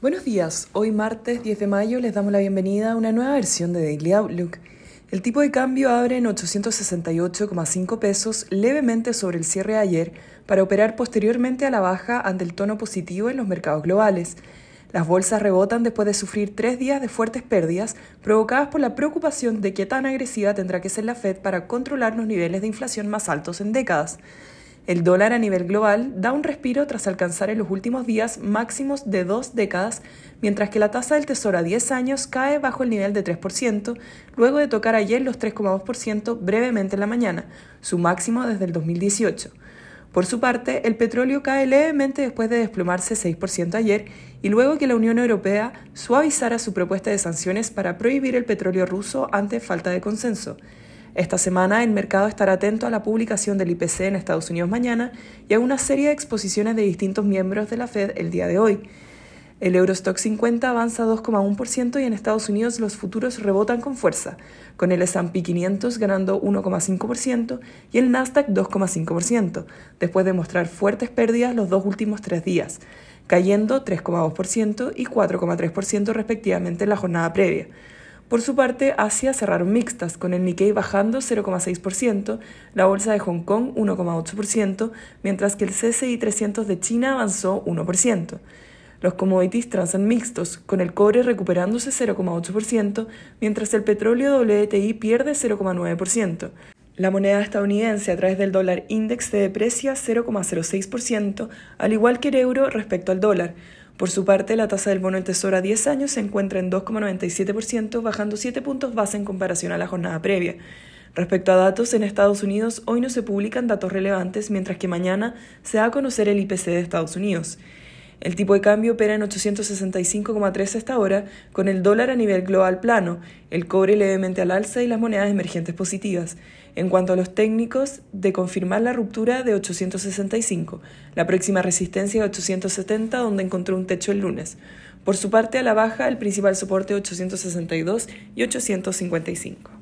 Buenos días, hoy martes 10 de mayo les damos la bienvenida a una nueva versión de Daily Outlook. El tipo de cambio abre en 868,5 pesos levemente sobre el cierre de ayer para operar posteriormente a la baja ante el tono positivo en los mercados globales. Las bolsas rebotan después de sufrir tres días de fuertes pérdidas provocadas por la preocupación de qué tan agresiva tendrá que ser la Fed para controlar los niveles de inflación más altos en décadas. El dólar a nivel global da un respiro tras alcanzar en los últimos días máximos de dos décadas, mientras que la tasa del tesoro a 10 años cae bajo el nivel de 3%, luego de tocar ayer los 3,2% brevemente en la mañana, su máximo desde el 2018. Por su parte, el petróleo cae levemente después de desplomarse 6% ayer y luego que la Unión Europea suavizara su propuesta de sanciones para prohibir el petróleo ruso ante falta de consenso. Esta semana el mercado estará atento a la publicación del IPC en Estados Unidos mañana y a una serie de exposiciones de distintos miembros de la Fed el día de hoy. El Eurostock 50 avanza 2,1% y en Estados Unidos los futuros rebotan con fuerza, con el S&P 500 ganando 1,5% y el Nasdaq 2,5%, después de mostrar fuertes pérdidas los dos últimos tres días, cayendo 3,2% y 4,3% respectivamente en la jornada previa. Por su parte, Asia cerraron mixtas, con el Nikkei bajando 0,6%, la bolsa de Hong Kong 1,8%, mientras que el CSI 300 de China avanzó 1%. Los commodities transan mixtos, con el cobre recuperándose 0,8%, mientras el petróleo WTI pierde 0,9%. La moneda estadounidense a través del dólar index se deprecia 0,06%, al igual que el euro respecto al dólar, por su parte, la tasa del bono del Tesoro a 10 años se encuentra en 2,97%, bajando 7 puntos base en comparación a la jornada previa. Respecto a datos, en Estados Unidos hoy no se publican datos relevantes, mientras que mañana se va a conocer el IPC de Estados Unidos. El tipo de cambio opera en 865,3 hasta ahora, con el dólar a nivel global plano, el cobre levemente al alza y las monedas emergentes positivas. En cuanto a los técnicos, de confirmar la ruptura de 865, la próxima resistencia de 870, donde encontró un techo el lunes. Por su parte, a la baja, el principal soporte 862 y 855.